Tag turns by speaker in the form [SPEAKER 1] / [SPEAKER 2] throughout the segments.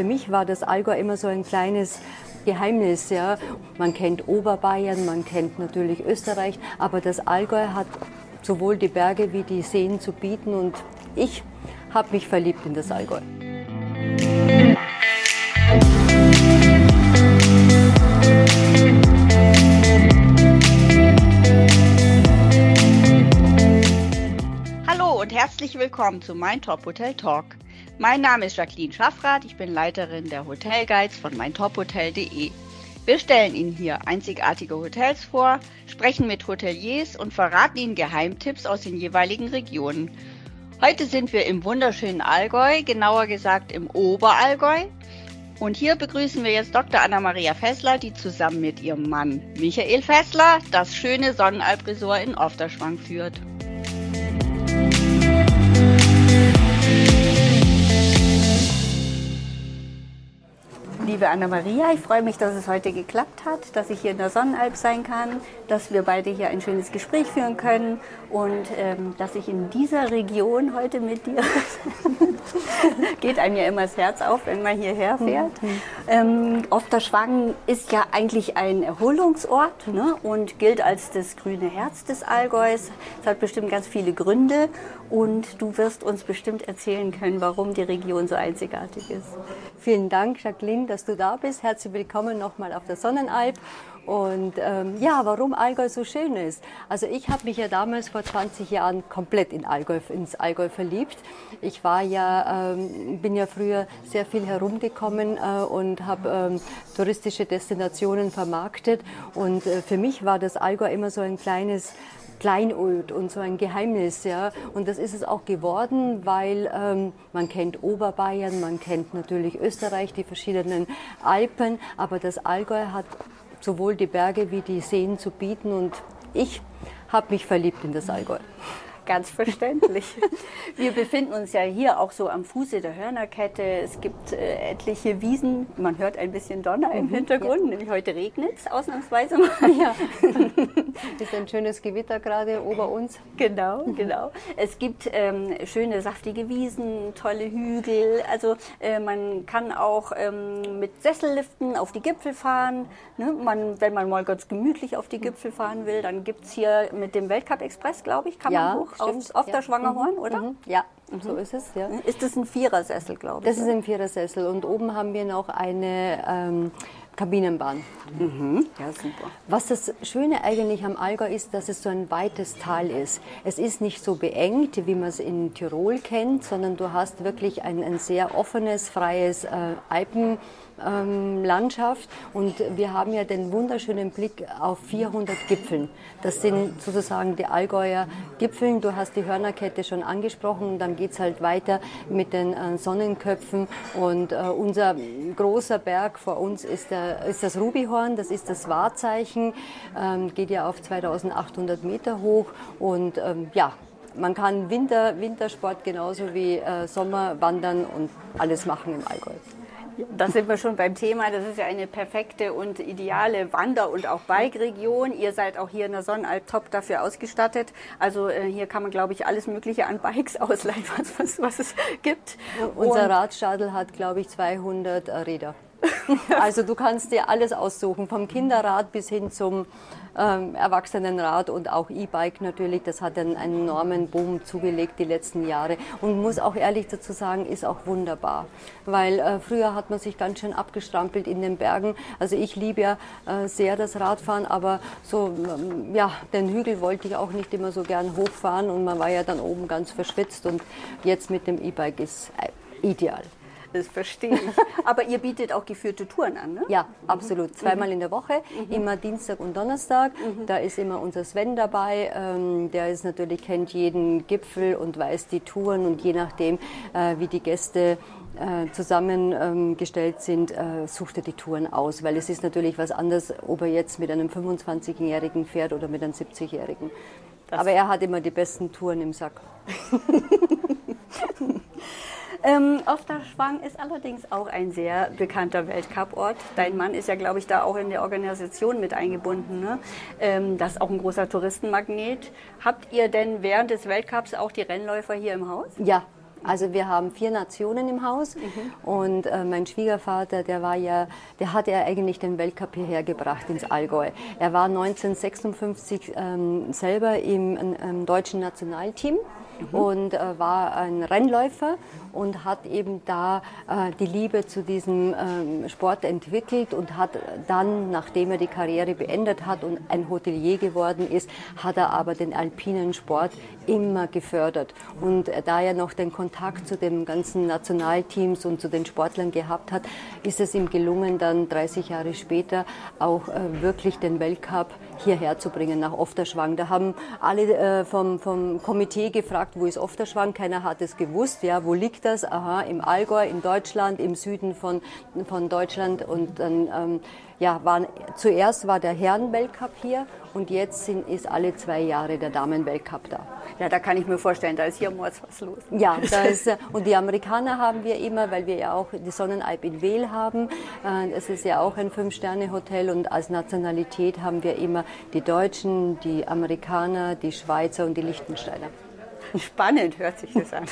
[SPEAKER 1] Für mich war das Allgäu immer so ein kleines Geheimnis. Ja. Man kennt Oberbayern, man kennt natürlich Österreich, aber das Allgäu hat sowohl die Berge wie die Seen zu bieten und ich habe mich verliebt in das Allgäu.
[SPEAKER 2] Hallo und herzlich willkommen zu Mein Top Hotel Talk. Mein Name ist Jacqueline Schaffrath, ich bin Leiterin der Hotelguides von meintophotel.de. Wir stellen Ihnen hier einzigartige Hotels vor, sprechen mit Hoteliers und verraten Ihnen Geheimtipps aus den jeweiligen Regionen. Heute sind wir im wunderschönen Allgäu, genauer gesagt im Oberallgäu. Und hier begrüßen wir jetzt Dr. Anna-Maria Fessler, die zusammen mit ihrem Mann Michael Fessler das schöne Sonnenalp-Resort in Ofterschwang führt. Liebe Anna-Maria. Ich freue mich, dass es heute geklappt hat, dass ich hier in der Sonnenalp sein kann, dass wir beide hier ein schönes Gespräch führen können und ähm, dass ich in dieser Region heute mit dir, geht einem ja immer das Herz auf, wenn man hierher fährt. Mhm. Ähm, Ofterschwang ist ja eigentlich ein Erholungsort ne, und gilt als das grüne Herz des Allgäus. Es hat bestimmt ganz viele Gründe und du wirst uns bestimmt erzählen können, warum die Region so einzigartig ist.
[SPEAKER 1] Vielen Dank, Jacqueline, dass du da bist. Herzlich willkommen nochmal auf der Sonnenalp. Und ähm, ja, warum Allgäu so schön ist. Also ich habe mich ja damals vor 20 Jahren komplett in Allgäu, ins Allgäu verliebt. Ich war ja, ähm, bin ja früher sehr viel herumgekommen äh, und habe ähm, touristische Destinationen vermarktet. Und äh, für mich war das Allgäu immer so ein kleines Kleinod und so ein Geheimnis. Ja. Und das ist es auch geworden, weil ähm, man kennt Oberbayern, man kennt natürlich Österreich, die verschiedenen Alpen, aber das Allgäu hat sowohl die Berge wie die Seen zu bieten und ich habe mich verliebt in das Allgäu.
[SPEAKER 2] Ganz verständlich. Wir befinden uns ja hier auch so am Fuße der Hörnerkette. Es gibt äh, etliche Wiesen. Man hört ein bisschen Donner im mhm, Hintergrund, ja. nämlich heute regnet es ausnahmsweise mal. Ja.
[SPEAKER 1] ist ein schönes Gewitter gerade ober uns.
[SPEAKER 2] Genau, genau. Es gibt ähm, schöne, saftige Wiesen, tolle Hügel. Also äh, man kann auch ähm, mit Sesselliften auf die Gipfel fahren. Ne? Man, wenn man mal ganz gemütlich auf die Gipfel fahren will, dann gibt es hier mit dem Weltcup Express, glaube ich, kann ja. man hoch auf, auf ja. der Schwangerhorn, mhm. oder? Mhm.
[SPEAKER 1] Ja, mhm. so ist es. Ja.
[SPEAKER 2] Ist das ein Vierersessel, glaube
[SPEAKER 1] ich? Das ist ein Vierersessel und oben haben wir noch eine ähm, Kabinenbahn.
[SPEAKER 2] Mhm. Ja, super.
[SPEAKER 1] Was das Schöne eigentlich am Allgäu ist, dass es so ein weites Tal ist. Es ist nicht so beengt, wie man es in Tirol kennt, sondern du hast wirklich ein, ein sehr offenes, freies äh, Alpen ähm, Landschaft und wir haben ja den wunderschönen Blick auf 400 Gipfeln. Das sind sozusagen die Allgäuer Gipfeln. Du hast die Hörnerkette schon angesprochen und dann geht es halt weiter mit den äh, Sonnenköpfen und äh, unser großer Berg vor uns ist, der, ist das Rubihorn, das ist das Wahrzeichen, ähm, geht ja auf 2800 Meter hoch und ähm, ja, man kann Winter, Wintersport genauso wie äh, Sommer wandern und alles machen im Allgäu.
[SPEAKER 2] Da sind wir schon beim Thema. Das ist ja eine perfekte und ideale Wander- und auch Bike-Region. Ihr seid auch hier in der Sonnenalp top dafür ausgestattet. Also äh, hier kann man, glaube ich, alles Mögliche an Bikes ausleihen, was, was, was es gibt.
[SPEAKER 1] Unser Radstadel hat, glaube ich, 200 Räder. also du kannst dir alles aussuchen, vom Kinderrad bis hin zum ähm, Erwachsenenrad und auch E-Bike natürlich. Das hat einen, einen enormen Boom zugelegt die letzten Jahre und muss auch ehrlich dazu sagen, ist auch wunderbar, weil äh, früher hat man sich ganz schön abgestrampelt in den Bergen. Also ich liebe ja äh, sehr das Radfahren, aber so ähm, ja den Hügel wollte ich auch nicht immer so gern hochfahren und man war ja dann oben ganz verschwitzt und jetzt mit dem E-Bike ist äh, ideal.
[SPEAKER 2] Das verstehe ich. Aber ihr bietet auch geführte Touren an, ne?
[SPEAKER 1] Ja, absolut. Zweimal mhm. in der Woche, mhm. immer Dienstag und Donnerstag. Mhm. Da ist immer unser Sven dabei. Ähm, der ist natürlich, kennt jeden Gipfel und weiß die Touren und je nachdem, äh, wie die Gäste äh, zusammengestellt sind, äh, sucht er die Touren aus, weil es ist natürlich was anderes, ob er jetzt mit einem 25-Jährigen fährt oder mit einem 70-Jährigen. Aber er hat immer die besten Touren im Sack.
[SPEAKER 2] Ähm, Ofterschwang ist allerdings auch ein sehr bekannter Weltcup-Ort. Dein Mann ist ja, glaube ich, da auch in der Organisation mit eingebunden. Ne? Ähm, das ist auch ein großer Touristenmagnet. Habt ihr denn während des Weltcups auch die Rennläufer hier im Haus?
[SPEAKER 1] Ja, Also wir haben vier Nationen im Haus mhm. und äh, mein Schwiegervater, der war ja, der hat ja eigentlich den Weltcup hierher gebracht ins Allgäu. Er war 1956 ähm, selber im, im deutschen Nationalteam mhm. und äh, war ein Rennläufer und hat eben da äh, die Liebe zu diesem ähm, Sport entwickelt und hat dann, nachdem er die Karriere beendet hat und ein Hotelier geworden ist, hat er aber den alpinen Sport immer gefördert. Und äh, da er noch den Kontakt zu den ganzen Nationalteams und zu den Sportlern gehabt hat, ist es ihm gelungen, dann 30 Jahre später auch äh, wirklich den Weltcup hierher zu bringen, nach Ofterschwang. Da haben alle äh, vom, vom Komitee gefragt, wo ist Ofterschwang? Keiner hat es gewusst. Ja, wo liegt das? Aha, im Allgäu, in Deutschland, im Süden von, von Deutschland. Und dann, ähm, ja, waren, zuerst war der Herren-Weltcup hier und jetzt sind, ist alle zwei Jahre der Damen-Weltcup da.
[SPEAKER 2] Ja, da kann ich mir vorstellen, da ist hier mords was los.
[SPEAKER 1] Ja, da ist, äh, und die Amerikaner haben wir immer, weil wir ja auch die Sonnenalp in Wehl haben. Äh, es ist ja auch ein Fünf-Sterne-Hotel und als Nationalität haben wir immer die Deutschen, die Amerikaner, die Schweizer und die Liechtensteiner.
[SPEAKER 2] Spannend hört sich das an.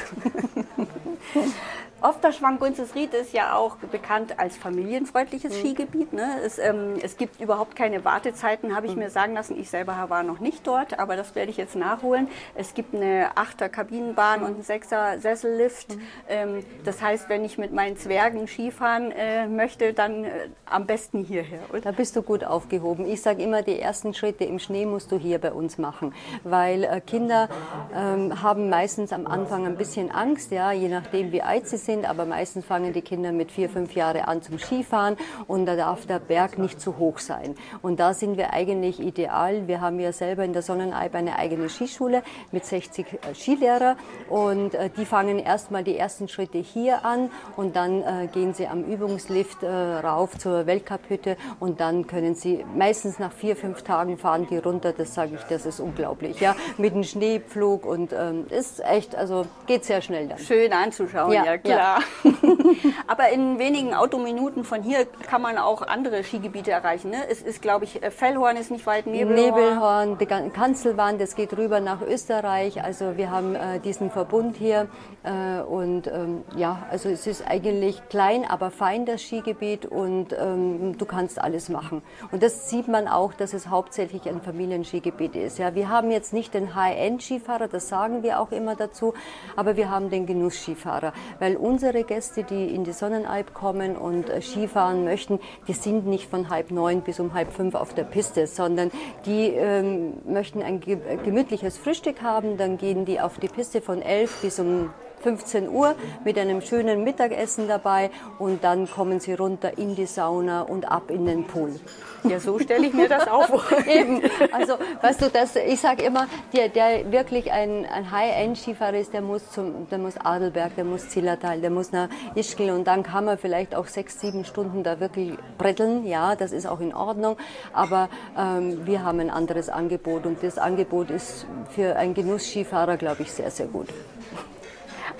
[SPEAKER 2] Ofterschwang Gunzesried ist ja auch bekannt als familienfreundliches mhm. Skigebiet. Ne? Es, ähm, es, gibt überhaupt keine Wartezeiten, habe ich mhm. mir sagen lassen. Ich selber war noch nicht dort, aber das werde ich jetzt nachholen. Es gibt eine achter Kabinenbahn mhm. und einen sechser Sessellift. Mhm. Ähm, das heißt, wenn ich mit meinen Zwergen Skifahren äh, möchte, dann äh, am besten hierher.
[SPEAKER 1] Oder? Da bist du gut aufgehoben. Ich sage immer, die ersten Schritte im Schnee musst du hier bei uns machen, weil äh, Kinder ähm, haben meistens am Anfang ein bisschen Angst, ja, je nachdem wie alt sie sind sind, aber meistens fangen die Kinder mit vier, fünf Jahren an zum Skifahren und da darf der Berg nicht zu hoch sein. Und da sind wir eigentlich ideal. Wir haben ja selber in der Sonnenalb eine eigene Skischule mit 60 äh, Skilehrer und äh, die fangen erstmal die ersten Schritte hier an und dann äh, gehen sie am Übungslift rauf zur Weltcup-Hütte und dann können sie meistens nach vier, fünf Tagen fahren die runter. Das sage ich, das ist unglaublich. Ja, mit dem Schneepflug und ähm, ist echt, also geht sehr schnell dann.
[SPEAKER 2] Schön anzuschauen, ja, ja klar. Ja. Aber in wenigen Autominuten von hier kann man auch andere Skigebiete erreichen. Ne? Es ist, glaube ich, äh, Fellhorn ist nicht weit,
[SPEAKER 1] Nebelhorn. Nebelhorn, die Kanzelwand, es geht rüber nach Österreich. Also wir haben äh, diesen Verbund hier. Äh, und ähm, ja, also es ist eigentlich klein, aber fein das Skigebiet und ähm, du kannst alles machen. Und das sieht man auch, dass es hauptsächlich ein Familienskigebiet ist. Ja, wir haben jetzt nicht den High-End-Skifahrer, das sagen wir auch immer dazu, aber wir haben den Genuss-Skifahrer, weil unsere Gäste, die in die Sonnenalp kommen und äh, Skifahren möchten, die sind nicht von halb neun bis um halb fünf auf der Piste, sondern die ähm, möchten ein gemütliches Frühstück haben, dann gehen die auf die Piste von elf bis um 15 Uhr mit einem schönen Mittagessen dabei und dann kommen sie runter in die Sauna und ab in den Pool.
[SPEAKER 2] Ja, so stelle ich mir das auch vor.
[SPEAKER 1] Eben. Also, weißt du, das, ich sage immer, der, der wirklich ein, ein High-End-Skifahrer ist, der muss zum, der muss Adelberg, der muss Zillertal, der muss nach Ischgl und dann kann man vielleicht auch sechs, sieben Stunden da wirklich bretteln. Ja, das ist auch in Ordnung. Aber ähm, wir haben ein anderes Angebot und das Angebot ist für einen Genuss-Skifahrer, glaube ich, sehr, sehr gut.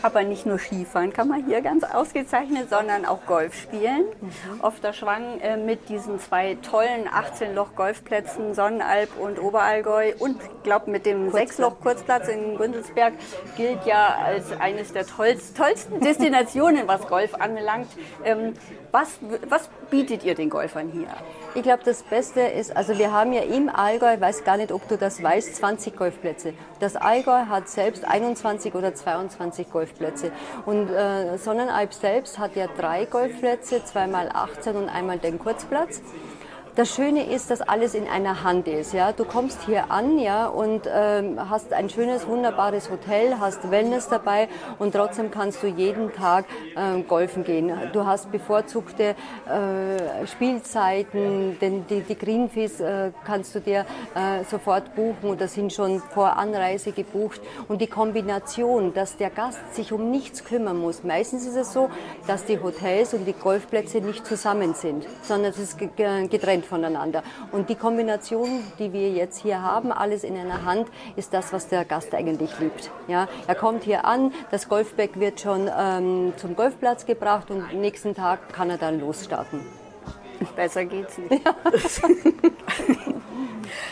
[SPEAKER 2] Aber nicht nur Skifahren kann man hier ganz ausgezeichnet, sondern auch Golf spielen. Mhm. Auf der Schwang äh, mit diesen zwei tollen 18-Loch-Golfplätzen, Sonnenalb und Oberallgäu. Und ich glaube, mit dem Sechs-Loch-Kurzplatz in Gündelsberg gilt ja als eines der tollsten Destinationen, was Golf anbelangt. Ähm, was, was bietet ihr den Golfern hier?
[SPEAKER 1] Ich glaube, das Beste ist, also wir haben ja im Allgäu, ich weiß gar nicht, ob du das weißt, 20 Golfplätze. Das Allgäu hat selbst 21 oder 22 Golfplätze. Und äh, Sonnenalb selbst hat ja drei Golfplätze, zweimal 18 und einmal den Kurzplatz. Das Schöne ist, dass alles in einer Hand ist. Ja, du kommst hier an, ja, und ähm, hast ein schönes, wunderbares Hotel, hast Wellness dabei und trotzdem kannst du jeden Tag äh, golfen gehen. Du hast bevorzugte äh, Spielzeiten, denn die, die Greenfees äh, kannst du dir äh, sofort buchen oder sind schon vor Anreise gebucht. Und die Kombination, dass der Gast sich um nichts kümmern muss. Meistens ist es so, dass die Hotels und die Golfplätze nicht zusammen sind, sondern es ist getrennt voneinander. Und die Kombination, die wir jetzt hier haben, alles in einer Hand, ist das, was der Gast eigentlich liebt. Ja, er kommt hier an, das Golfback wird schon ähm, zum Golfplatz gebracht und am nächsten Tag kann er dann losstarten.
[SPEAKER 2] Besser geht's nicht. Ja.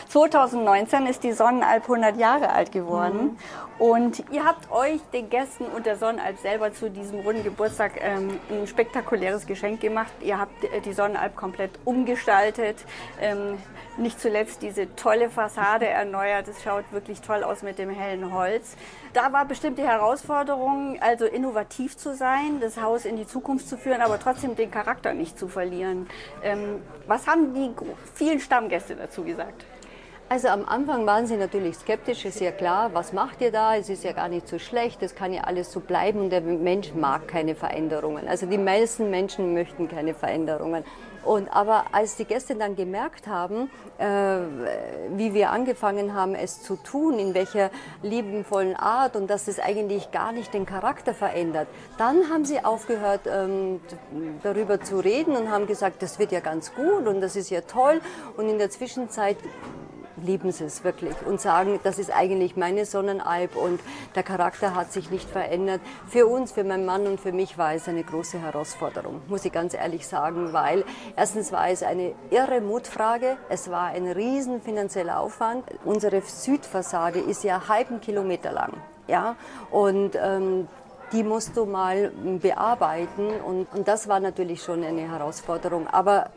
[SPEAKER 2] 2019 ist die Sonnenalp 100 Jahre alt geworden. Mhm. Und ihr habt euch, den Gästen und der Sonnenalp selber zu diesem runden Geburtstag ähm, ein spektakuläres Geschenk gemacht. Ihr habt äh, die Sonnenalp komplett umgestaltet. Ähm, nicht zuletzt diese tolle Fassade erneuert. Es schaut wirklich toll aus mit dem hellen Holz. Da war bestimmt die Herausforderung, also innovativ zu sein, das Haus in die Zukunft zu führen, aber trotzdem den Charakter nicht zu verlieren. Ähm, was haben die vielen Stammgäste dazu gesagt?
[SPEAKER 1] Also am Anfang waren sie natürlich skeptisch, ist ja klar, was macht ihr da? Es ist ja gar nicht so schlecht, es kann ja alles so bleiben und der Mensch mag keine Veränderungen. Also die meisten Menschen möchten keine Veränderungen. Und aber als die Gäste dann gemerkt haben, äh, wie wir angefangen haben, es zu tun, in welcher liebenvollen Art und dass es eigentlich gar nicht den Charakter verändert, dann haben sie aufgehört, ähm, darüber zu reden und haben gesagt, das wird ja ganz gut und das ist ja toll. Und in der Zwischenzeit lieben sie es wirklich und sagen, das ist eigentlich meine Sonnenalb und der Charakter hat sich nicht verändert. Für uns, für meinen Mann und für mich war es eine große Herausforderung, muss ich ganz ehrlich sagen, weil erstens war es eine irre Mutfrage, es war ein riesen finanzieller Aufwand. Unsere Südfassade ist ja halben Kilometer lang. Ja, und ähm, die musst du mal bearbeiten und, und das war natürlich schon eine Herausforderung. Aber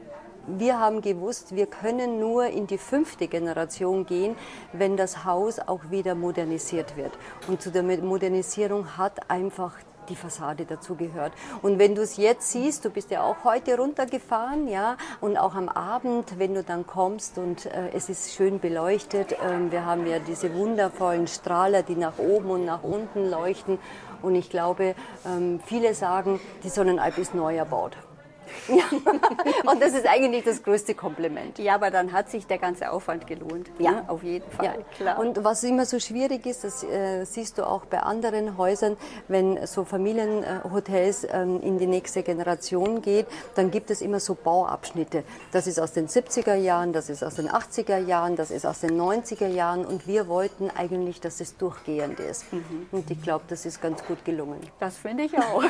[SPEAKER 1] wir haben gewusst, wir können nur in die fünfte Generation gehen, wenn das Haus auch wieder modernisiert wird. Und zu der Modernisierung hat einfach die Fassade dazu gehört. Und wenn du es jetzt siehst, du bist ja auch heute runtergefahren, ja, und auch am Abend, wenn du dann kommst und äh, es ist schön beleuchtet, äh, wir haben ja diese wundervollen Strahler, die nach oben und nach unten leuchten. Und ich glaube, ähm, viele sagen, die Sonnenalp ist neu erbaut. Ja. Und das ist eigentlich das größte Kompliment.
[SPEAKER 2] Ja, aber dann hat sich der ganze Aufwand gelohnt.
[SPEAKER 1] Ja, ne? auf jeden Fall. Ja. Klar. Und was immer so schwierig ist, das äh, siehst du auch bei anderen Häusern, wenn so Familienhotels äh, in die nächste Generation geht, dann gibt es immer so Bauabschnitte. Das ist aus den 70er Jahren, das ist aus den 80er Jahren, das ist aus den 90er Jahren und wir wollten eigentlich, dass es durchgehend ist. Mhm. Und ich glaube, das ist ganz gut gelungen.
[SPEAKER 2] Das finde ich auch.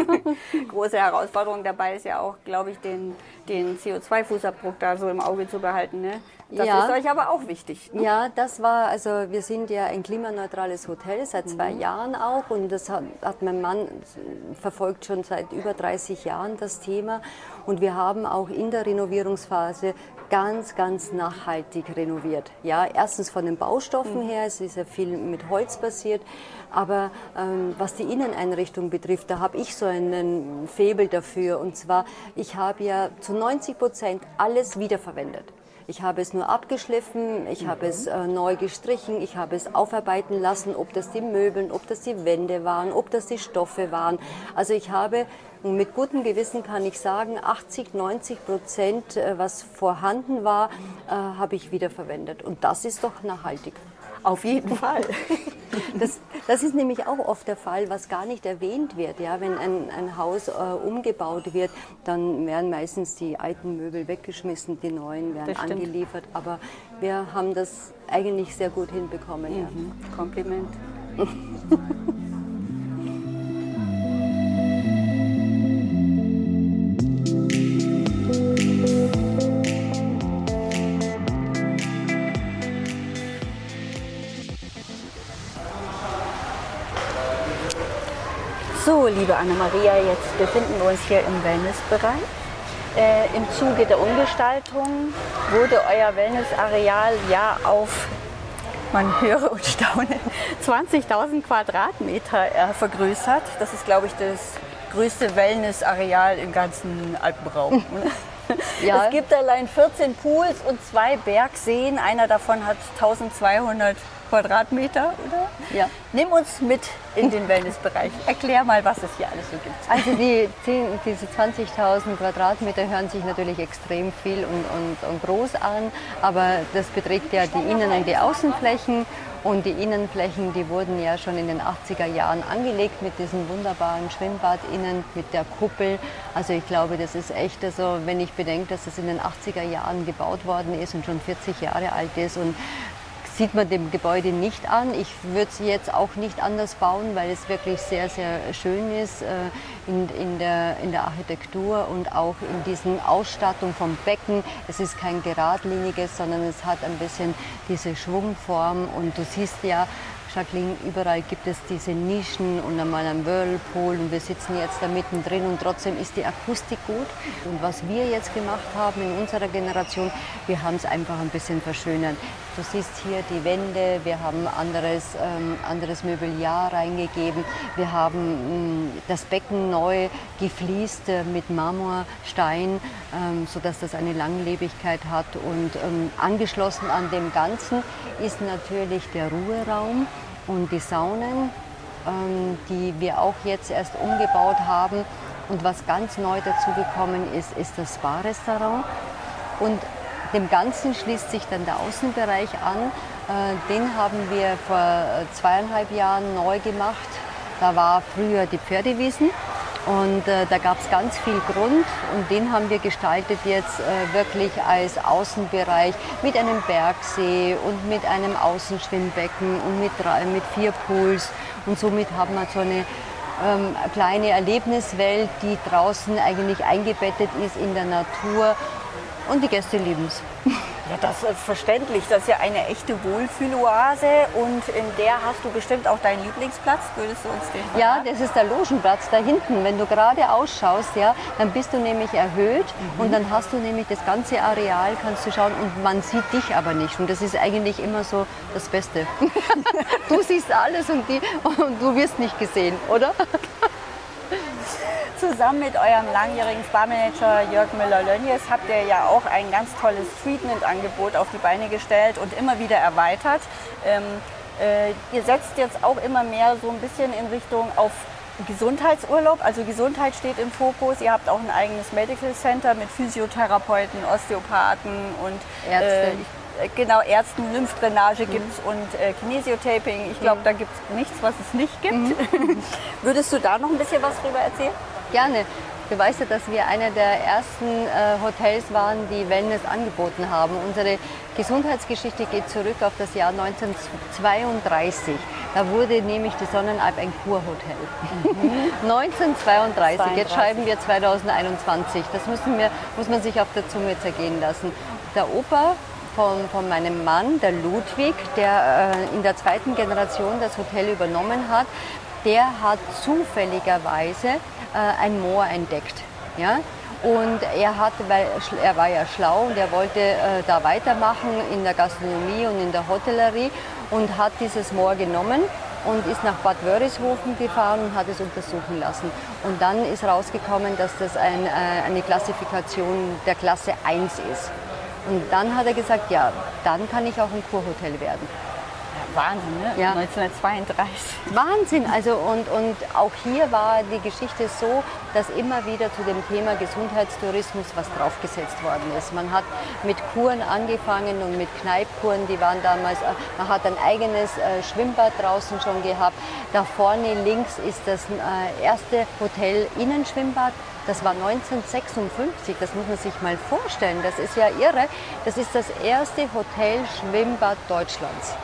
[SPEAKER 2] Große Herausforderung dabei ist ja auch, glaube ich, den, den CO2-Fußabdruck da so im Auge zu behalten. Ne? Das ja. ist euch aber auch wichtig.
[SPEAKER 1] Ne? Ja, das war, also wir sind ja ein klimaneutrales Hotel seit zwei mhm. Jahren auch und das hat, hat mein Mann verfolgt schon seit über 30 Jahren das Thema und wir haben auch in der Renovierungsphase ganz, ganz nachhaltig renoviert. Ja, erstens von den Baustoffen mhm. her, es ist ja viel mit Holz basiert, aber ähm, was die Inneneinrichtung betrifft, da habe ich so einen Febel dafür. Und zwar, ich habe ja zu 90 Prozent alles wiederverwendet. Ich habe es nur abgeschliffen, ich mhm. habe es äh, neu gestrichen, ich habe es aufarbeiten lassen, ob das die Möbeln, ob das die Wände waren, ob das die Stoffe waren. Also ich habe mit gutem Gewissen kann ich sagen, 80, 90 Prozent, äh, was vorhanden war, äh, habe ich wiederverwendet. Und das ist doch nachhaltig.
[SPEAKER 2] Auf jeden Fall.
[SPEAKER 1] Das, das, ist nämlich auch oft der Fall, was gar nicht erwähnt wird. Ja, wenn ein, ein Haus äh, umgebaut wird, dann werden meistens die alten Möbel weggeschmissen, die neuen werden angeliefert. Aber wir haben das eigentlich sehr gut hinbekommen. Mhm.
[SPEAKER 2] Ja. Kompliment. liebe Anna-Maria, jetzt befinden wir uns hier im Wellnessbereich. Äh, Im Zuge der Umgestaltung wurde euer Wellnessareal ja auf, man höre und staune, 20.000 Quadratmeter äh, vergrößert. Das ist, glaube ich, das größte Wellnessareal im ganzen Alpenraum. Ja. Es gibt allein 14 Pools und zwei Bergseen. Einer davon hat 1200 Quadratmeter, oder? Ja. Nimm uns mit in den Wellnessbereich. Erklär mal, was es hier alles so gibt.
[SPEAKER 1] Also die, diese 20.000 Quadratmeter hören sich natürlich extrem viel und, und, und groß an, aber das beträgt ja die Innen- und die Außenflächen. Und die Innenflächen, die wurden ja schon in den 80er Jahren angelegt mit diesem wunderbaren Schwimmbad innen, mit der Kuppel. Also ich glaube, das ist echt, also wenn ich bedenke, dass es in den 80er Jahren gebaut worden ist und schon 40 Jahre alt ist und sieht man dem Gebäude nicht an. Ich würde es jetzt auch nicht anders bauen, weil es wirklich sehr, sehr schön ist äh, in, in, der, in der Architektur und auch in diesen Ausstattung vom Becken. Es ist kein geradliniges, sondern es hat ein bisschen diese Schwungform und du siehst ja, Jacqueline, überall gibt es diese Nischen und einmal ein Whirlpool und wir sitzen jetzt da mittendrin und trotzdem ist die Akustik gut. Und was wir jetzt gemacht haben in unserer Generation, wir haben es einfach ein bisschen verschönert. Du siehst hier die Wände, wir haben anderes, ähm, anderes Möbeljahr reingegeben, wir haben mh, mm, das Becken neu gefliest äh, mit Marmorstein, ähm, sodass das eine Langlebigkeit hat und ähm, angeschlossen an dem Ganzen ist natürlich der Ruheraum und die Saunen, ähm, die wir auch jetzt erst umgebaut haben. Und was ganz neu dazugekommen ist, ist das Spa-Restaurant. Und dem Ganzen schließt sich dann der Außenbereich an. Äh, den haben wir vor zweieinhalb Jahren neu gemacht. Da war früher die Pferdewiesen und äh, da gab es ganz viel Grund und den haben wir gestaltet jetzt äh, wirklich als Außenbereich mit einem Bergsee und mit einem Außenschwimmbecken und mit, drei, mit vier Pools. Und somit haben wir so eine ähm, kleine Erlebniswelt, die draußen eigentlich eingebettet ist in der Natur und die Gäste lieben es.
[SPEAKER 2] Ja, das ist verständlich. Das ist ja eine echte Wohlfühloase und in der hast du bestimmt auch deinen Lieblingsplatz. Würdest du uns den
[SPEAKER 1] verraten? Ja, das ist der Logenplatz da hinten. Wenn du gerade ausschaust, ja, dann bist du nämlich erhöht mhm. und dann hast du nämlich das ganze Areal, kannst du schauen und man sieht dich aber nicht. Und das ist eigentlich immer so das Beste. du siehst alles und, die, und du wirst nicht gesehen, oder?
[SPEAKER 2] Zusammen mit eurem langjährigen Sparmanager Jörg Müller-Lönjes habt ihr ja auch ein ganz tolles Treatment-Angebot auf die Beine gestellt und immer wieder erweitert. Ähm, äh, ihr setzt jetzt auch immer mehr so ein bisschen in Richtung auf Gesundheitsurlaub, also Gesundheit steht im Fokus. Ihr habt auch ein eigenes Medical Center mit Physiotherapeuten, Osteopathen und
[SPEAKER 1] Ärzte.
[SPEAKER 2] Äh, genau, Ärzten, Lymphdrainage mhm. gibt es und äh, Kinesiotaping. Ich glaube, mhm. da gibt es nichts, was es nicht gibt. Mhm. Würdest du da noch ein bisschen was drüber erzählen?
[SPEAKER 1] Gerne. Du weißt ja, dass wir einer der ersten äh, Hotels waren, die Wellness angeboten haben. Unsere Gesundheitsgeschichte geht zurück auf das Jahr 1932. Da wurde nämlich die Sonnenalp ein Kurhotel. Mhm. 1932, 32. jetzt schreiben wir 2021. Das müssen wir, muss man sich auf der Zunge zergehen lassen. Der Opa von, von meinem Mann, der Ludwig, der äh, in der zweiten Generation das Hotel übernommen hat, der hat zufälligerweise äh, ein Moor entdeckt. Ja? Und er, hat, weil er war ja schlau und er wollte äh, da weitermachen in der Gastronomie und in der Hotellerie und hat dieses Moor genommen und ist nach Bad Wörishofen gefahren und hat es untersuchen lassen. Und dann ist rausgekommen, dass das ein, äh, eine Klassifikation der Klasse 1 ist. Und dann hat er gesagt, ja, dann kann ich auch ein Kurhotel werden.
[SPEAKER 2] Wahnsinn, ne? Ja. 1932.
[SPEAKER 1] Wahnsinn, also und, und auch hier war die Geschichte so, dass immer wieder zu dem Thema Gesundheitstourismus was draufgesetzt worden ist. Man hat mit Kuren angefangen und mit Kneipkuren, die waren damals, äh, man hat ein eigenes äh, Schwimmbad draußen schon gehabt. Da vorne links ist das äh, erste Hotel Innenschwimmbad. Das war 1956, das muss man sich mal vorstellen. Das ist ja irre. Das ist das erste Hotel-Schwimmbad Deutschlands.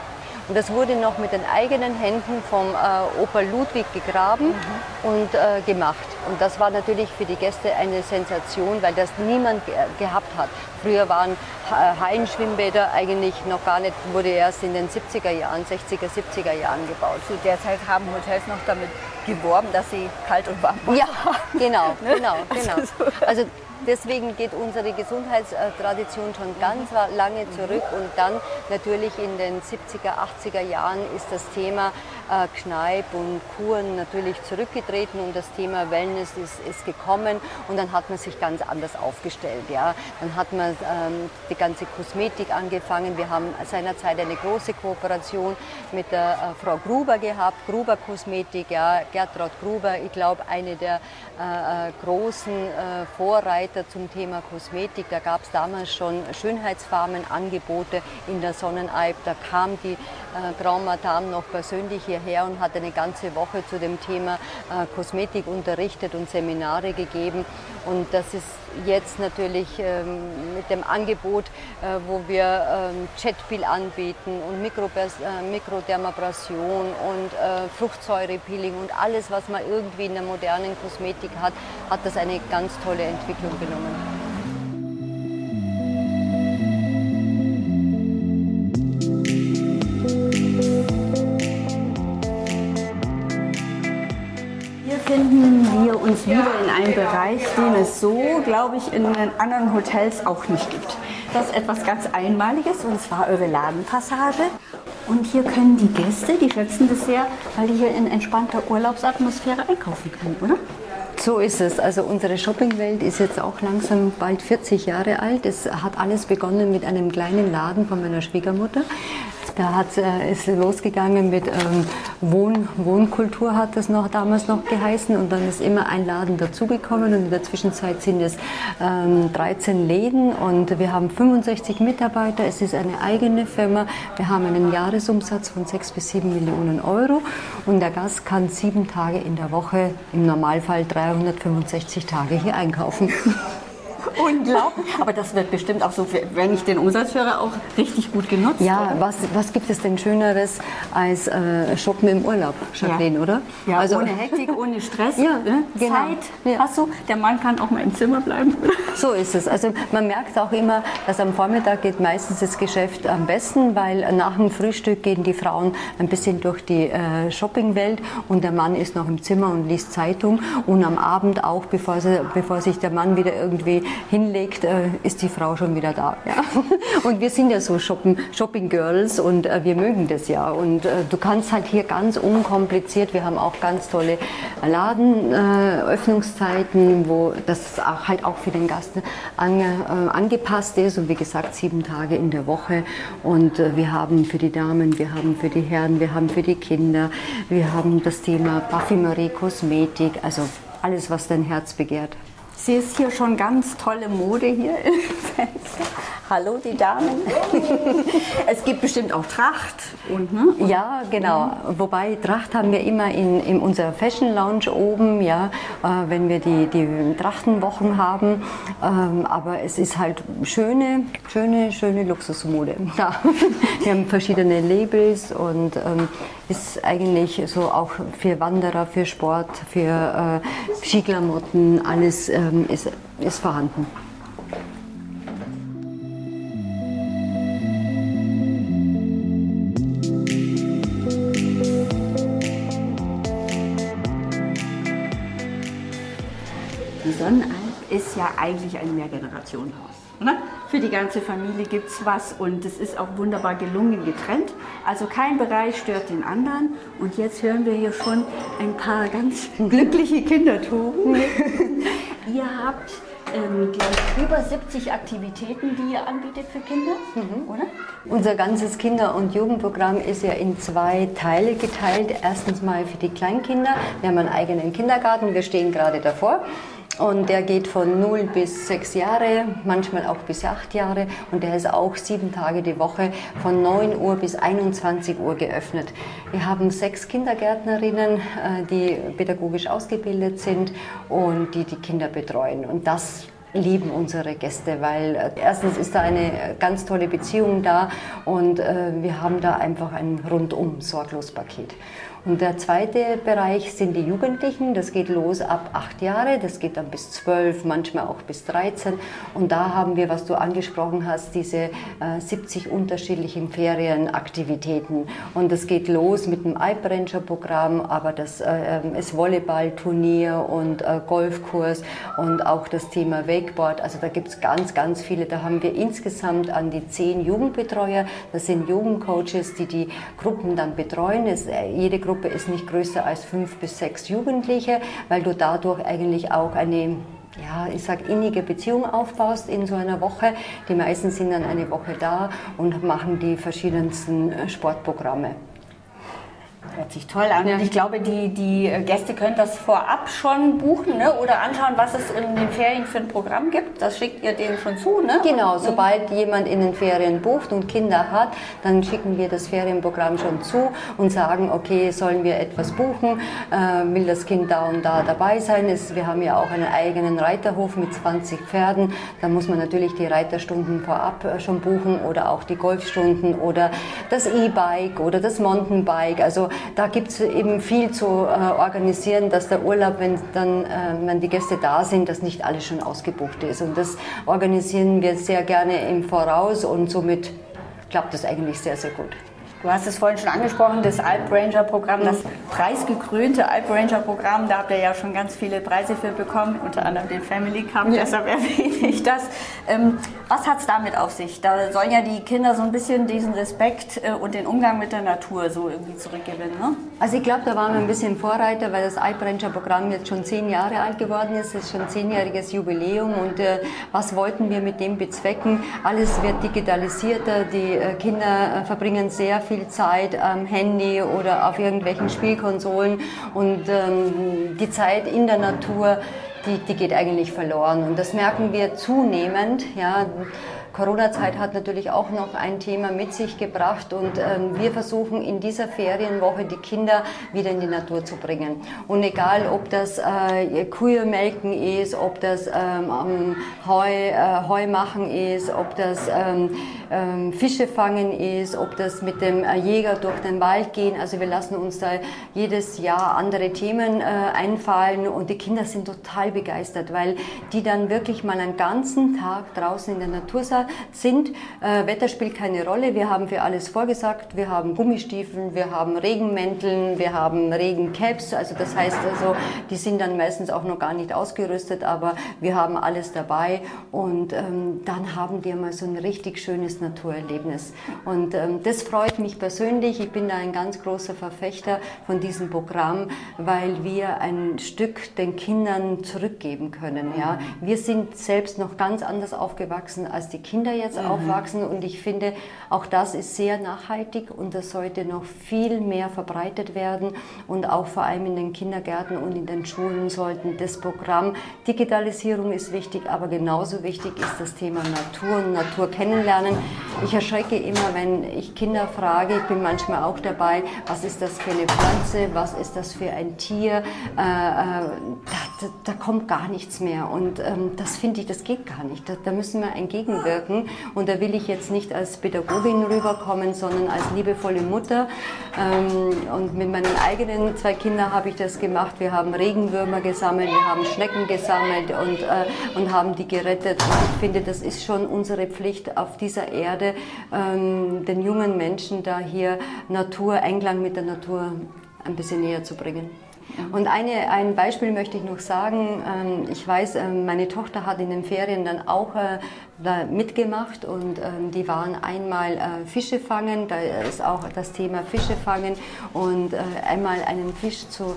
[SPEAKER 1] Und das wurde noch mit den eigenen Händen vom äh, Opa Ludwig gegraben mhm. und äh, gemacht. Und das war natürlich für die Gäste eine Sensation, weil das niemand ge gehabt hat. Früher waren äh, Hallenschwimmbäder eigentlich noch gar nicht, wurde erst in den 70er Jahren, 60er, 70er Jahren gebaut.
[SPEAKER 2] Zu der Zeit haben Hotels noch damit geworben, dass sie kalt und warm waren.
[SPEAKER 1] Ja, genau, genau, genau. Also Deswegen geht unsere Gesundheitstradition schon ganz lange zurück. Und dann natürlich in den 70er, 80er Jahren ist das Thema äh, Kneipp und Kuren natürlich zurückgetreten und das Thema Wellness ist, ist gekommen und dann hat man sich ganz anders aufgestellt. Ja. Dann hat man ähm, die ganze Kosmetik angefangen. Wir haben seinerzeit eine große Kooperation mit der äh, Frau Gruber gehabt, Gruber Kosmetik, ja, Gertraud Gruber, ich glaube eine der äh, äh großen äh, Vorreiter zum Thema Kosmetik. Da gab es damals schon Schönheitsfarmenangebote in der Sonnenalp. Da kam die äh, Grand Madame noch persönlich hierher und hat eine ganze Woche zu dem Thema äh, Kosmetik unterrichtet und Seminare gegeben. Und das ist jetzt natürlich ähm, mit dem Angebot, äh, wo wir ähm, anbieten und Mikropers äh, Mikrodermabrasion und äh, Fruchtsäurepeeling und alles, was man irgendwie in der modernen Kosmetik hat, hat das eine ganz tolle Entwicklung genommen.
[SPEAKER 2] Uns wieder in einen Bereich, den es so, glaube ich, in den anderen Hotels auch nicht gibt. Das ist etwas ganz Einmaliges und zwar eure Ladenpassage. Und hier können die Gäste, die schätzen das sehr, weil die hier in entspannter Urlaubsatmosphäre einkaufen können, oder?
[SPEAKER 1] So ist es. Also unsere Shoppingwelt ist jetzt auch langsam bald 40 Jahre alt. Es hat alles begonnen mit einem kleinen Laden von meiner Schwiegermutter. Da hat, äh, losgegangen mit ähm, Wohn, Wohnkultur, hat das noch damals noch geheißen. Und dann ist immer ein Laden dazugekommen. Und in der Zwischenzeit sind es ähm, 13 Läden und wir haben 65 Mitarbeiter. Es ist eine eigene Firma. Wir haben einen Jahresumsatz von 6 bis 7 Millionen Euro. Und der Gast kann sieben Tage in der Woche, im Normalfall 365 Tage hier einkaufen.
[SPEAKER 2] Unglaublich. Aber das wird bestimmt auch so, wenn ich den Umsatz höre, auch richtig gut genutzt.
[SPEAKER 1] Ja, was, was gibt es denn Schöneres als äh, Shoppen im Urlaub, Jacqueline,
[SPEAKER 2] ja.
[SPEAKER 1] oder?
[SPEAKER 2] Ja, also, ohne Hektik, ohne Stress. ja, ne? genau. Zeit ja. hast du. Der Mann kann auch mal im Zimmer bleiben.
[SPEAKER 1] So ist es. Also man merkt auch immer, dass am Vormittag geht meistens das Geschäft am besten, weil nach dem Frühstück gehen die Frauen ein bisschen durch die äh, Shoppingwelt und der Mann ist noch im Zimmer und liest Zeitung. Und am Abend auch, bevor, sie, bevor sich der Mann wieder irgendwie hinlegt, äh, ist die Frau schon wieder da. Ja? Und wir sind ja so Shopping, Shopping Girls und äh, wir mögen das ja. Und äh, du kannst halt hier ganz unkompliziert, wir haben auch ganz tolle Ladenöffnungszeiten, wo das halt auch für den Gast ange, angepasst ist. Und wie gesagt, sieben Tage in der Woche. Und wir haben für die Damen, wir haben für die Herren, wir haben für die Kinder, wir haben das Thema Parfümerie, Kosmetik, also alles, was dein Herz begehrt.
[SPEAKER 2] Sie ist hier schon ganz tolle Mode hier im Fenster. Hallo, die Damen. es gibt bestimmt auch Tracht.
[SPEAKER 1] Und, ne? Ja, genau. Mhm. Wobei Tracht haben wir immer in, in unserer Fashion Lounge oben, ja, äh, wenn wir die, die Trachtenwochen haben. Ähm, aber es ist halt schöne, schöne, schöne Luxusmode. Ja. wir haben verschiedene Labels und ähm, ist eigentlich so auch für Wanderer, für Sport, für äh, Skiklamotten, alles ähm, ist, ist vorhanden.
[SPEAKER 2] ist ja eigentlich ein Mehrgenerationenhaus. Ne? Für die ganze Familie gibt es was und es ist auch wunderbar gelungen getrennt. Also kein Bereich stört den anderen. Und jetzt hören wir hier schon ein paar ganz glückliche Kindertoben. ihr habt ähm, ich, über 70 Aktivitäten, die ihr anbietet für Kinder,
[SPEAKER 1] mhm. oder? Unser ganzes Kinder- und Jugendprogramm ist ja in zwei Teile geteilt. Erstens mal für die Kleinkinder. Wir haben einen eigenen Kindergarten, wir stehen gerade davor. Und der geht von 0 bis 6 Jahre, manchmal auch bis 8 Jahre. Und der ist auch sieben Tage die Woche von 9 Uhr bis 21 Uhr geöffnet. Wir haben sechs Kindergärtnerinnen, äh, die pädagogisch ausgebildet sind und die die Kinder betreuen. Und das lieben unsere Gäste, weil äh, erstens ist da eine ganz tolle Beziehung da und äh, wir haben da einfach ein rundum sorglos Paket. Und der zweite Bereich sind die Jugendlichen. Das geht los ab acht Jahre, das geht dann bis zwölf, manchmal auch bis 13. Und da haben wir, was du angesprochen hast, diese äh, 70 unterschiedlichen Ferienaktivitäten. Und das geht los mit dem Alp Ranger Programm, aber das äh, ähm, ist Volleyballturnier und äh, Golfkurs und auch das Thema Wakeboard. Also da gibt es ganz, ganz viele. Da haben wir insgesamt an die zehn Jugendbetreuer. Das sind Jugendcoaches, die die Gruppen dann betreuen. Es, äh, jede Gruppe Gruppe ist nicht größer als fünf bis sechs Jugendliche, weil du dadurch eigentlich auch eine ja, ich sag innige Beziehung aufbaust in so einer Woche. Die meisten sind dann eine Woche da und machen die verschiedensten äh, Sportprogramme.
[SPEAKER 2] Hört sich toll an. Ja. Und ich glaube, die, die Gäste können das vorab schon buchen ne? oder anschauen, was es in den Ferien für ein Programm gibt. Das schickt ihr denen schon zu, ne?
[SPEAKER 1] Genau, sobald jemand in den Ferien bucht und Kinder hat, dann schicken wir das Ferienprogramm schon zu und sagen, okay, sollen wir etwas buchen? Äh, will das Kind da und da dabei sein? Es, wir haben ja auch einen eigenen Reiterhof mit 20 Pferden. Da muss man natürlich die Reiterstunden vorab äh, schon buchen oder auch die Golfstunden oder das E-Bike oder das Mountainbike. Also da gibt es eben viel zu äh, organisieren, dass der Urlaub, wenn dann äh, wenn die Gäste da sind, dass nicht alles schon ausgebucht ist. Und das organisieren wir sehr gerne im Voraus und somit klappt das eigentlich sehr, sehr gut.
[SPEAKER 2] Du hast es vorhin schon angesprochen, das Alp Ranger Programm, das preisgekrönte Alp Ranger Programm. Da habt ihr ja schon ganz viele Preise für bekommen, unter anderem den Family Cup, ja. deshalb erwähne ich das. Ähm, was hat es damit auf sich? Da sollen ja die Kinder so ein bisschen diesen Respekt äh, und den Umgang mit der Natur so irgendwie zurückgewinnen. Ne?
[SPEAKER 1] Also ich glaube, da waren wir ein bisschen Vorreiter, weil das Alp Ranger Programm jetzt schon zehn Jahre alt geworden ist. Es ist schon ein zehnjähriges Jubiläum und äh, was wollten wir mit dem bezwecken? Alles wird digitalisierter, die äh, Kinder äh, verbringen sehr viel viel Zeit am Handy oder auf irgendwelchen Spielkonsolen und ähm, die Zeit in der Natur, die, die geht eigentlich verloren. Und das merken wir zunehmend. Ja. Corona-Zeit hat natürlich auch noch ein Thema mit sich gebracht und ähm, wir versuchen in dieser Ferienwoche die Kinder wieder in die Natur zu bringen. Und egal, ob das äh, Kühe melken ist, ob das ähm, Heu, äh, Heu machen ist, ob das ähm, ähm, Fische fangen ist, ob das mit dem äh, Jäger durch den Wald gehen. Also wir lassen uns da jedes Jahr andere Themen äh, einfallen und die Kinder sind total begeistert, weil die dann wirklich mal einen ganzen Tag draußen in der Natur sind. Äh, Wetter spielt keine Rolle. Wir haben für alles vorgesagt. Wir haben Gummistiefeln, wir haben Regenmänteln, wir haben Regencaps. Also das heißt also, die sind dann meistens auch noch gar nicht ausgerüstet, aber wir haben alles dabei und ähm, dann haben die mal so ein richtig schönes Naturerlebnis. Und ähm, das freut mich persönlich. Ich bin da ein ganz großer Verfechter von diesem Programm, weil wir ein Stück den Kindern zurückgeben können. Ja, wir sind selbst noch ganz anders aufgewachsen als die Kinder jetzt mhm. aufwachsen und ich finde, auch das ist sehr nachhaltig und das sollte noch viel mehr verbreitet werden und auch vor allem in den Kindergärten und in den Schulen sollten das Programm Digitalisierung ist wichtig, aber genauso wichtig ist das Thema Natur und Natur kennenlernen. Ich erschrecke immer, wenn ich Kinder frage, ich bin manchmal auch dabei, was ist das für eine Pflanze, was ist das für ein Tier, äh, äh, da, da, kommt gar nichts mehr und ähm, das finde ich, das geht gar nicht. Da, da, müssen wir entgegenwirken und da will ich jetzt nicht als Pädagogin rüberkommen, sondern als liebevolle Mutter ähm, und mit meinen eigenen zwei Kindern habe ich das gemacht. Wir haben Regenwürmer gesammelt, wir haben Schnecken gesammelt und, äh, und haben die gerettet und ich finde, das ist schon unsere Pflicht auf dieser Erde, ähm, den jungen Menschen da hier Natur, Einklang mit der Natur ein bisschen näher zu bringen. Und eine, ein Beispiel möchte ich noch sagen. Ähm, ich weiß, ähm, meine Tochter hat in den Ferien dann auch äh, mitgemacht und ähm, die waren einmal äh, Fische fangen, da ist auch das Thema Fische fangen und äh, einmal einen Fisch zu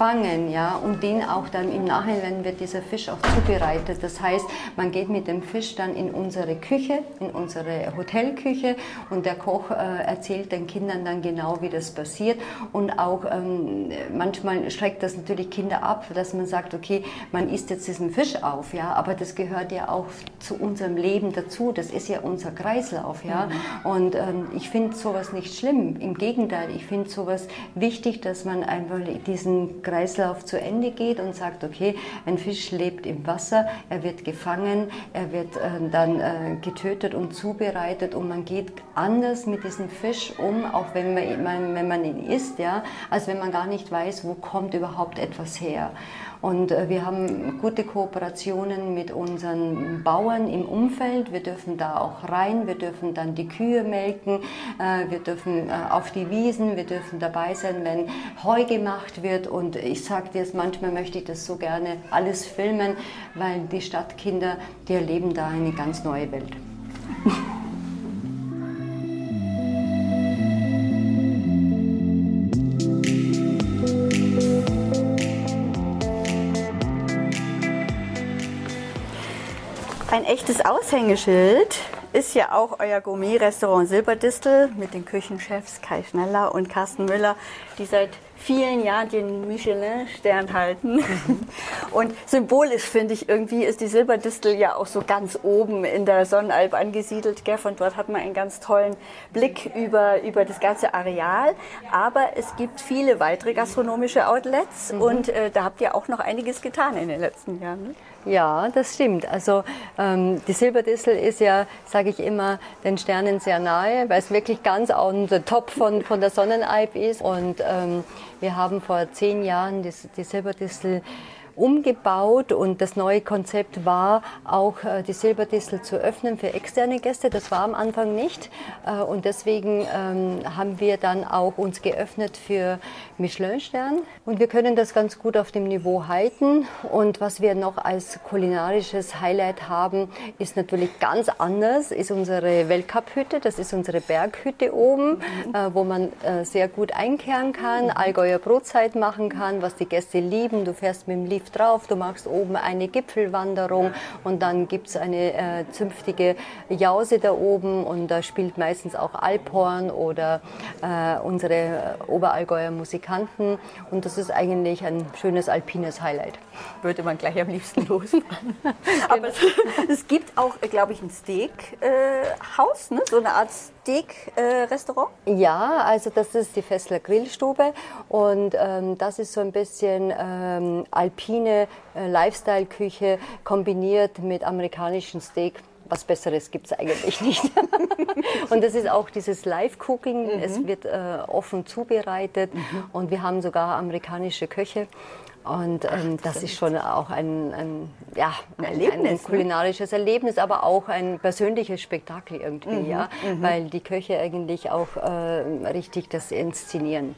[SPEAKER 1] fangen, ja, und den auch dann im Nachhinein wird dieser Fisch auch zubereitet. Das heißt, man geht mit dem Fisch dann in unsere Küche, in unsere Hotelküche und der Koch äh, erzählt den Kindern dann genau, wie das passiert und auch ähm, manchmal schreckt das natürlich Kinder ab, dass man sagt, okay, man isst jetzt diesen Fisch auf, ja, aber das gehört ja auch zu unserem Leben dazu. Das ist ja unser Kreislauf, ja. Mhm. Und ähm, ich finde sowas nicht schlimm. Im Gegenteil, ich finde sowas wichtig, dass man einfach diesen Kreislauf zu Ende geht und sagt, okay, ein Fisch lebt im Wasser, er wird gefangen, er wird äh, dann äh, getötet und zubereitet und man geht anders mit diesem Fisch um, auch wenn man, wenn man ihn isst, ja, als wenn man gar nicht weiß, wo kommt überhaupt etwas her. Und äh, wir haben gute Kooperationen mit unseren Bauern im Umfeld. Wir dürfen da auch rein, wir dürfen dann die Kühe melken, äh, wir dürfen äh, auf die Wiesen, wir dürfen dabei sein, wenn Heu gemacht wird. Und ich sage dir, manchmal möchte ich das so gerne alles filmen, weil die Stadtkinder, die erleben da eine ganz neue Welt.
[SPEAKER 2] Ein echtes Aushängeschild ist ja auch euer Gourmet-Restaurant Silberdistel mit den Küchenchefs Kai Schneller und Carsten Müller, die seit vielen Jahren den Michelin-Stern halten. Mhm. Und symbolisch finde ich irgendwie ist die Silberdistel ja auch so ganz oben in der Sonnenalb angesiedelt. Gell? Von dort hat man einen ganz tollen Blick über, über das ganze Areal. Aber es gibt viele weitere gastronomische Outlets mhm. und äh, da habt ihr auch noch einiges getan in den letzten Jahren. Ne?
[SPEAKER 1] Ja, das stimmt. Also ähm, die Silberdistel ist ja, sage ich immer, den Sternen sehr nahe, weil es wirklich ganz on the top von, von der Sonnenalb ist. Und ähm, wir haben vor zehn Jahren die, die Silberdistel umgebaut und das neue Konzept war auch äh, die Silberdistel zu öffnen für externe Gäste. Das war am Anfang nicht äh, und deswegen ähm, haben wir dann auch uns geöffnet für Michelin-Stern und wir können das ganz gut auf dem Niveau halten und was wir noch als kulinarisches Highlight haben, ist natürlich ganz anders, ist unsere Weltcup-Hütte. Das ist unsere Berghütte oben, mhm. äh, wo man sehr gut einkehren kann. Allgäuer Brotzeit machen kann, was die Gäste lieben. Du fährst mit dem Lift drauf, du machst oben eine Gipfelwanderung und dann gibt es eine äh, zünftige Jause da oben und da spielt meistens auch Alphorn oder äh, unsere Oberallgäuer Musikanten und das ist eigentlich ein schönes alpines Highlight.
[SPEAKER 2] Würde man gleich am liebsten losfahren. Aber es, es, gibt auch, glaube ich, ein Steakhaus, äh, ne? so eine Art Steak-Restaurant.
[SPEAKER 1] Äh, ja, also das ist die Fessler Grillstube und ähm, das ist so ein bisschen ähm, alpine äh, Lifestyle-Küche kombiniert mit amerikanischem Steak was Besseres gibt es eigentlich nicht. und das ist auch dieses Live-Cooking. Mhm. Es wird äh, offen zubereitet mhm. und wir haben sogar amerikanische Köche. Und ähm, das ist schon auch ein, ein ja, ein, Erlebnis, ein, ein ne? kulinarisches ne? Erlebnis, aber auch ein persönliches Spektakel irgendwie, mhm, ja, mhm. weil die Köche eigentlich auch äh, richtig das inszenieren.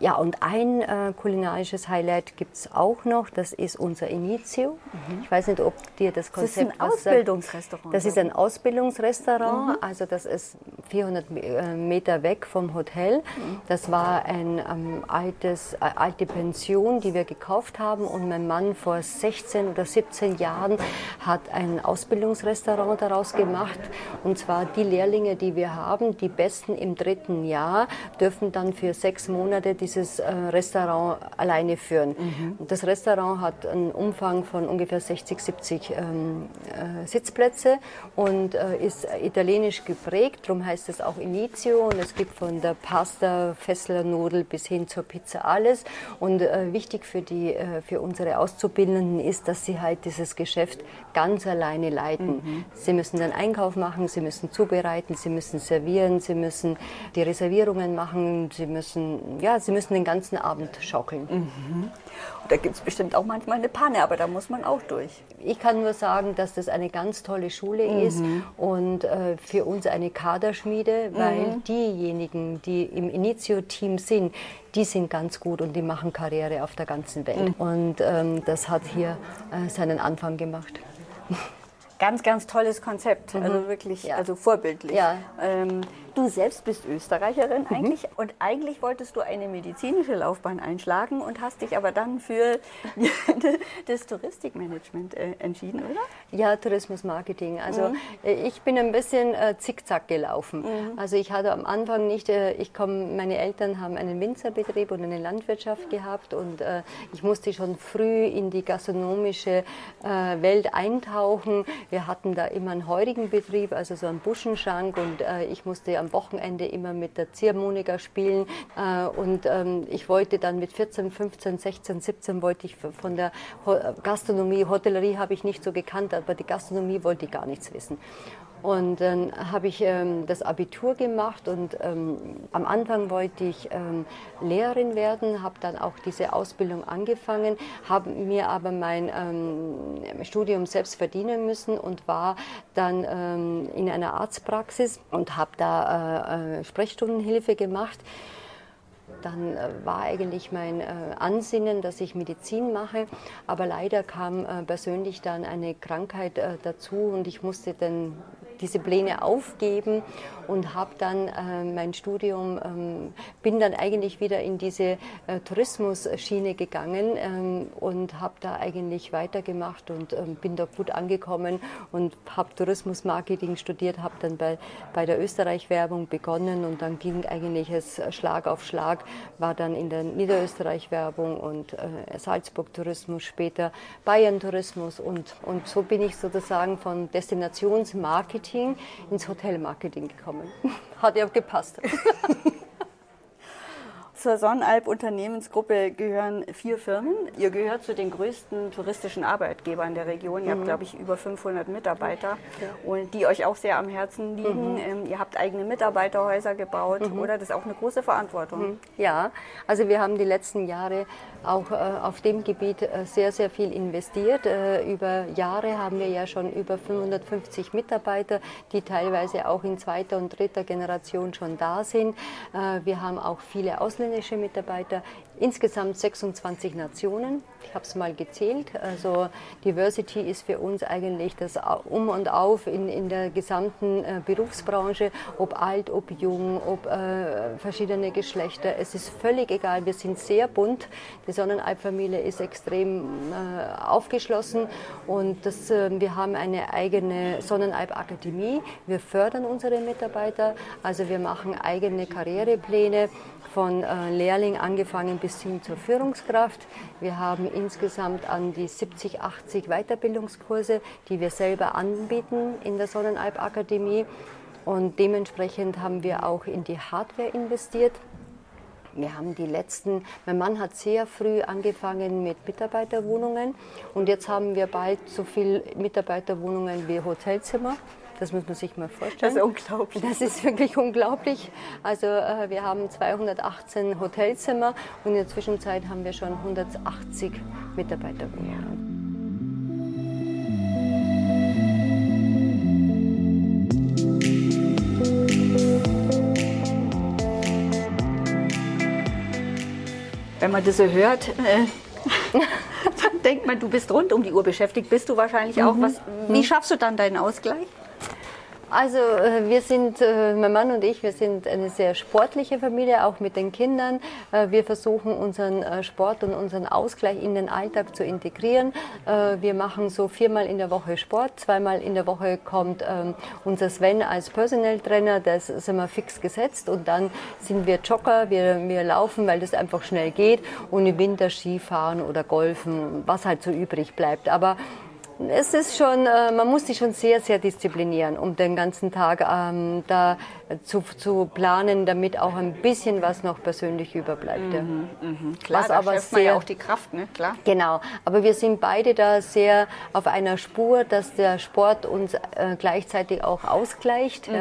[SPEAKER 1] Ja, und ein äh, kulinarisches Highlight gibt es auch noch, das ist unser Initio. Mhm. Ich weiß nicht, ob dir das Konzept
[SPEAKER 2] Das ist ein Ausbildungsrestaurant.
[SPEAKER 1] Das ist ein Ausbildungsrestaurant, mhm. also das ist 400 äh, Meter weg vom Hotel. Mhm. Das war eine ähm, altes, äh, alte Pension, die wir gekauft haben und mein Mann vor 16 oder 17 Jahren hat ein Ausbildungsrestaurant daraus gemacht. Und zwar die Lehrlinge, die wir haben, die Besten im dritten Jahr, dürfen dann für sechs Monate die dieses äh, Restaurant alleine führen. Mhm. Das Restaurant hat einen Umfang von ungefähr 60, 70 ähm, äh, Sitzplätze und äh, ist italienisch geprägt. Darum heißt es auch Inizio und es gibt von der Pasta, Fessler-Nudel bis hin zur Pizza alles. Und äh, wichtig für, die, äh, für unsere Auszubildenden ist, dass sie halt dieses Geschäft ganz alleine leiten. Mhm. Sie müssen den Einkauf machen, sie müssen zubereiten, sie müssen servieren, sie müssen die Reservierungen machen, sie müssen, ja, sie müssen müssen den ganzen Abend schaukeln.
[SPEAKER 2] Mhm. Da gibt es bestimmt auch manchmal eine Panne, aber da muss man auch durch.
[SPEAKER 1] Ich kann nur sagen, dass das eine ganz tolle Schule mhm. ist und äh, für uns eine Kaderschmiede, weil mhm. diejenigen, die im Initio-Team sind, die sind ganz gut und die machen Karriere auf der ganzen Welt. Mhm. Und ähm, das hat hier äh, seinen Anfang gemacht.
[SPEAKER 2] Ganz, ganz tolles Konzept, also mhm. wirklich, ja. also vorbildlich. Ja. Ähm, Du selbst bist Österreicherin mhm. eigentlich und eigentlich wolltest du eine medizinische Laufbahn einschlagen und hast dich aber dann für das Touristikmanagement äh, entschieden, oder?
[SPEAKER 1] Ja, Tourismusmarketing. Also mhm. Äh, ich bin ein bisschen äh, zickzack gelaufen. Mhm. Also ich hatte am Anfang nicht, äh, ich komme, meine Eltern haben einen Winzerbetrieb und eine Landwirtschaft gehabt und äh, ich musste schon früh in die gastronomische Welt eintauchen. Wir hatten da immer einen heurigen Betrieb, also so einen Buschenschrank und ich musste am Wochenende immer mit der Ziehharmonika spielen. Äh, und ähm, ich wollte dann mit 14, 15, 16, 17 wollte ich von der Gastronomie, Hotellerie habe ich nicht so gekannt, aber die Gastronomie wollte ich gar nichts wissen. Und dann habe ich ähm, das Abitur gemacht und ähm, am Anfang wollte ich ähm, Lehrerin werden, habe dann auch diese Ausbildung angefangen, habe mir aber mein ähm, Studium selbst verdienen müssen und war dann ähm, in einer Arztpraxis und habe da äh, äh, Sprechstundenhilfe gemacht. Dann äh, war eigentlich mein äh, Ansinnen, dass ich Medizin mache, aber leider kam persönlich dann eine Krankheit dazu und ich musste dann diese Pläne aufgeben und habe dann äh, mein Studium, ähm, bin dann eigentlich wieder in diese äh, Tourismusschiene gegangen ähm, und habe da eigentlich weitergemacht und ähm, bin da gut angekommen und habe Tourismusmarketing studiert, habe dann bei, bei der Österreich-Werbung begonnen und dann ging eigentlich es Schlag auf Schlag, war dann in der Niederösterreich-Werbung und äh, Salzburg-Tourismus, später Bayern-Tourismus und, und so bin ich sozusagen von Destinationsmarketing Marketing ins Hotelmarketing gekommen. Hat ja gepasst.
[SPEAKER 2] Zur Sonnenalb Unternehmensgruppe gehören vier Firmen. Ihr gehört zu den größten touristischen Arbeitgebern der Region. Ihr mhm. habt, glaube ich, über 500 Mitarbeiter, ja. und die euch auch sehr am Herzen liegen. Mhm. Ähm, ihr habt eigene Mitarbeiterhäuser gebaut, mhm. oder? Das ist auch eine große Verantwortung. Mhm.
[SPEAKER 1] Ja, also wir haben die letzten Jahre auch äh, auf dem Gebiet äh, sehr, sehr viel investiert. Äh, über Jahre haben wir ja schon über 550 Mitarbeiter, die teilweise auch in zweiter und dritter Generation schon da sind. Wir haben auch viele ausländische Mitarbeiter, insgesamt 26 Nationen. Ich habe es mal gezählt. Also Diversity ist für uns eigentlich das Um und Auf in, in der gesamten äh, Berufsbranche, ob alt, ob jung, ob äh, verschiedene Geschlechter. Es ist völlig egal. Wir sind sehr bunt. Die Sonnenalp-Familie ist extrem äh, aufgeschlossen und das, äh, wir haben eine eigene Sonnenalp-Akademie. Wir fördern unsere Mitarbeiter. Also wir machen eigene Karrierepläne von äh, Lehrling angefangen bis hin zur Führungskraft. Wir haben insgesamt an die 70, 80 Weiterbildungskurse, die wir selber anbieten in der Sonnenalp Akademie. Und dementsprechend haben wir auch in die Hardware investiert. Wir haben die letzten, mein Mann hat sehr früh angefangen mit Mitarbeiterwohnungen und jetzt haben wir bald so viele Mitarbeiterwohnungen wie Hotelzimmer. Das muss man sich mal vorstellen.
[SPEAKER 2] Das ist unglaublich.
[SPEAKER 1] Das ist wirklich unglaublich. Also äh, wir haben 218 Hotelzimmer und in der Zwischenzeit haben wir schon 180 Mitarbeiterwohnungen.
[SPEAKER 2] Wenn man das so hört, äh, dann denkt man, du bist rund um die Uhr beschäftigt. Bist du wahrscheinlich auch. Mhm. Was, wie mhm. schaffst du dann deinen Ausgleich?
[SPEAKER 1] Also äh, wir sind, äh, mein Mann und ich, wir sind eine sehr sportliche Familie, auch mit den Kindern. Äh, wir versuchen unseren Sport und unseren Ausgleich in den Alltag zu integrieren. Wir machen so viermal in der Woche Sport, zweimal in der Woche kommt ähm, unser Sven als Personal Trainer, das sind wir fix gesetzt und dann sind wir Jogger, wir, wir laufen, weil das einfach schnell geht und im Winter Skifahren oder Golfen, was halt so übrig bleibt. Aber es ist schon, äh, man muss sich schon sehr, sehr disziplinieren, um den ganzen Tag ähm, da zu, zu planen, damit auch ein bisschen was noch persönlich überbleibt.
[SPEAKER 2] Mhm, ja. mhm. Klar, was aber sehr, ja auch die Kraft, ne? Klar.
[SPEAKER 1] Genau, aber wir sind beide da sehr auf einer Spur, dass der Sport uns äh, gleichzeitig auch ausgleicht. Mhm.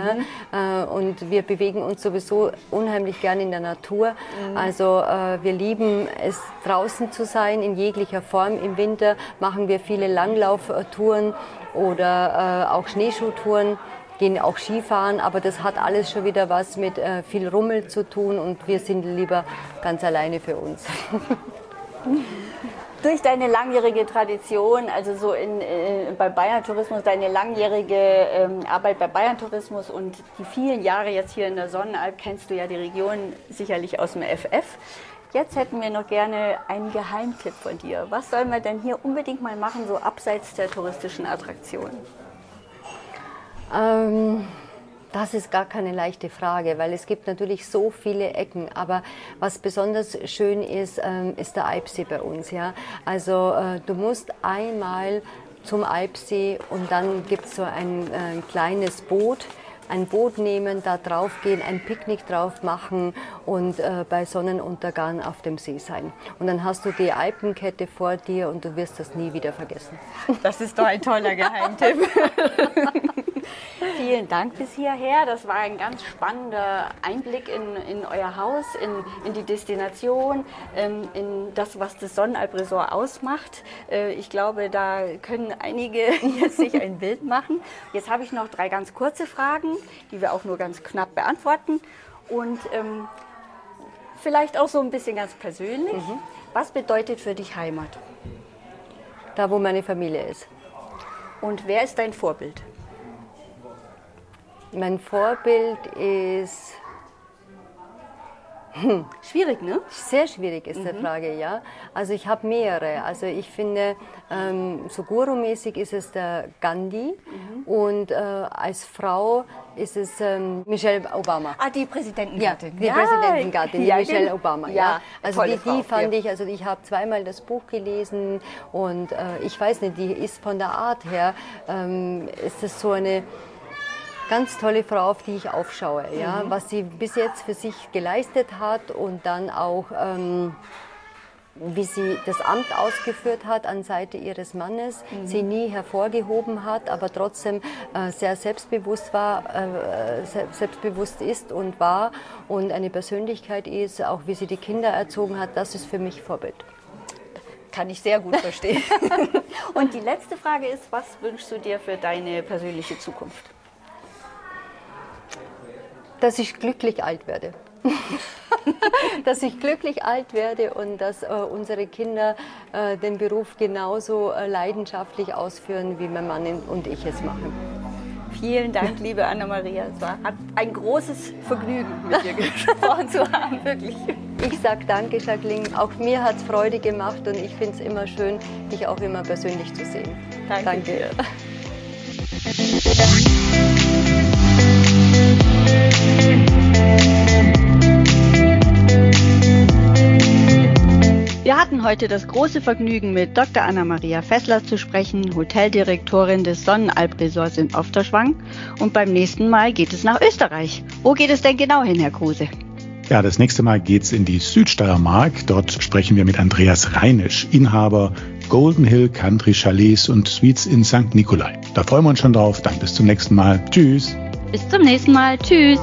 [SPEAKER 1] Ja? Äh, und wir bewegen uns sowieso unheimlich gern in der Natur. Mhm. Also äh, wir lieben es, draußen zu sein in jeglicher Form. Im Winter machen wir viele Langlauftouren oder äh, auch Schneeschuhtouren gehen auch Skifahren, aber das hat alles schon wieder was mit äh, viel Rummel zu tun und wir sind lieber ganz alleine für uns.
[SPEAKER 2] Durch deine langjährige Tradition, also so in, äh, bei Bayern Tourismus, deine langjährige ähm, Arbeit bei Bayern Tourismus und die vielen Jahre jetzt hier in der Sonnenalp, kennst du ja die Region sicherlich aus dem FF. Jetzt hätten wir noch gerne einen Geheimtipp von dir. Was soll man denn hier unbedingt mal machen, so abseits der touristischen Attraktionen?
[SPEAKER 1] Ähm, das ist gar keine leichte Frage, weil es gibt natürlich so viele Ecken. Aber was besonders schön ist, ähm, ist der Alpsee bei uns. Ja? Also äh, du musst einmal zum Alpsee und dann gibt es so ein, ein kleines Boot ein Boot nehmen, da drauf gehen, ein Picknick drauf machen und äh, bei Sonnenuntergang auf dem See sein. Und dann hast du die Alpenkette vor dir und du wirst das nie wieder vergessen.
[SPEAKER 2] Das ist doch ein toller Geheimtipp. Vielen Dank bis hierher. Das war ein ganz spannender Einblick in, in euer Haus, in, in die Destination, ähm, in das, was das Sonnenalp-Resort ausmacht. Äh, ich glaube, da können einige jetzt sich ein Bild machen. Jetzt habe ich noch drei ganz kurze Fragen, die wir auch nur ganz knapp beantworten. Und ähm, vielleicht auch so ein bisschen ganz persönlich. Mhm. Was bedeutet für dich Heimat?
[SPEAKER 1] Da, wo meine Familie ist.
[SPEAKER 2] Und wer ist dein Vorbild?
[SPEAKER 1] Mein Vorbild ist.
[SPEAKER 2] Hm. Schwierig, ne?
[SPEAKER 1] Sehr schwierig ist mhm. die Frage, ja. Also ich habe mehrere. Also ich finde, ähm, so Guru-mäßig ist es der Gandhi mhm. und äh, als Frau ist es ähm, Michelle Obama.
[SPEAKER 2] Ah, die Präsidentengattin.
[SPEAKER 1] Ja, die ja. Präsidentengattin, ja, Michelle genau. Obama. Ja, ja. also die, die fand ich, also ich habe zweimal das Buch gelesen und äh, ich weiß nicht, die ist von der Art her, ähm, ist es so eine ganz tolle Frau, auf die ich aufschaue. Ja? Mhm. Was sie bis jetzt für sich geleistet hat und dann auch, ähm, wie sie das Amt ausgeführt hat an Seite ihres Mannes, mhm. sie nie hervorgehoben hat, aber trotzdem äh, sehr selbstbewusst war, äh, selbstbewusst ist und war und eine Persönlichkeit ist, auch wie sie die Kinder erzogen hat, das ist für mich Vorbild.
[SPEAKER 2] kann ich sehr gut verstehen. Und die letzte Frage ist, was wünschst du dir für deine persönliche Zukunft?
[SPEAKER 1] Dass ich glücklich alt werde. dass ich glücklich alt werde und dass äh, unsere Kinder äh, den Beruf genauso äh, leidenschaftlich ausführen, wie mein Mann und ich es machen.
[SPEAKER 2] Vielen Dank, liebe Anna-Maria. Es war ein großes Vergnügen, mit dir gesprochen zu haben, wirklich.
[SPEAKER 1] Ich sage danke, Jacqueline. Auch mir hat es Freude gemacht und ich finde es immer schön, dich auch immer persönlich zu sehen.
[SPEAKER 2] Danke. danke.
[SPEAKER 3] Wir hatten heute das große Vergnügen, mit Dr. Anna-Maria Fessler zu sprechen, Hoteldirektorin des Sonnenalp-Resorts in Ofterschwang. Und beim nächsten Mal geht es nach Österreich. Wo geht es denn genau hin, Herr Kruse?
[SPEAKER 4] Ja, das nächste Mal geht's in die Südsteiermark. Dort sprechen wir mit Andreas Reinisch, Inhaber Golden Hill Country Chalets und Suites in St. Nikolai. Da freuen wir uns schon drauf. Dann bis zum nächsten Mal. Tschüss.
[SPEAKER 3] Bis zum nächsten Mal. Tschüss.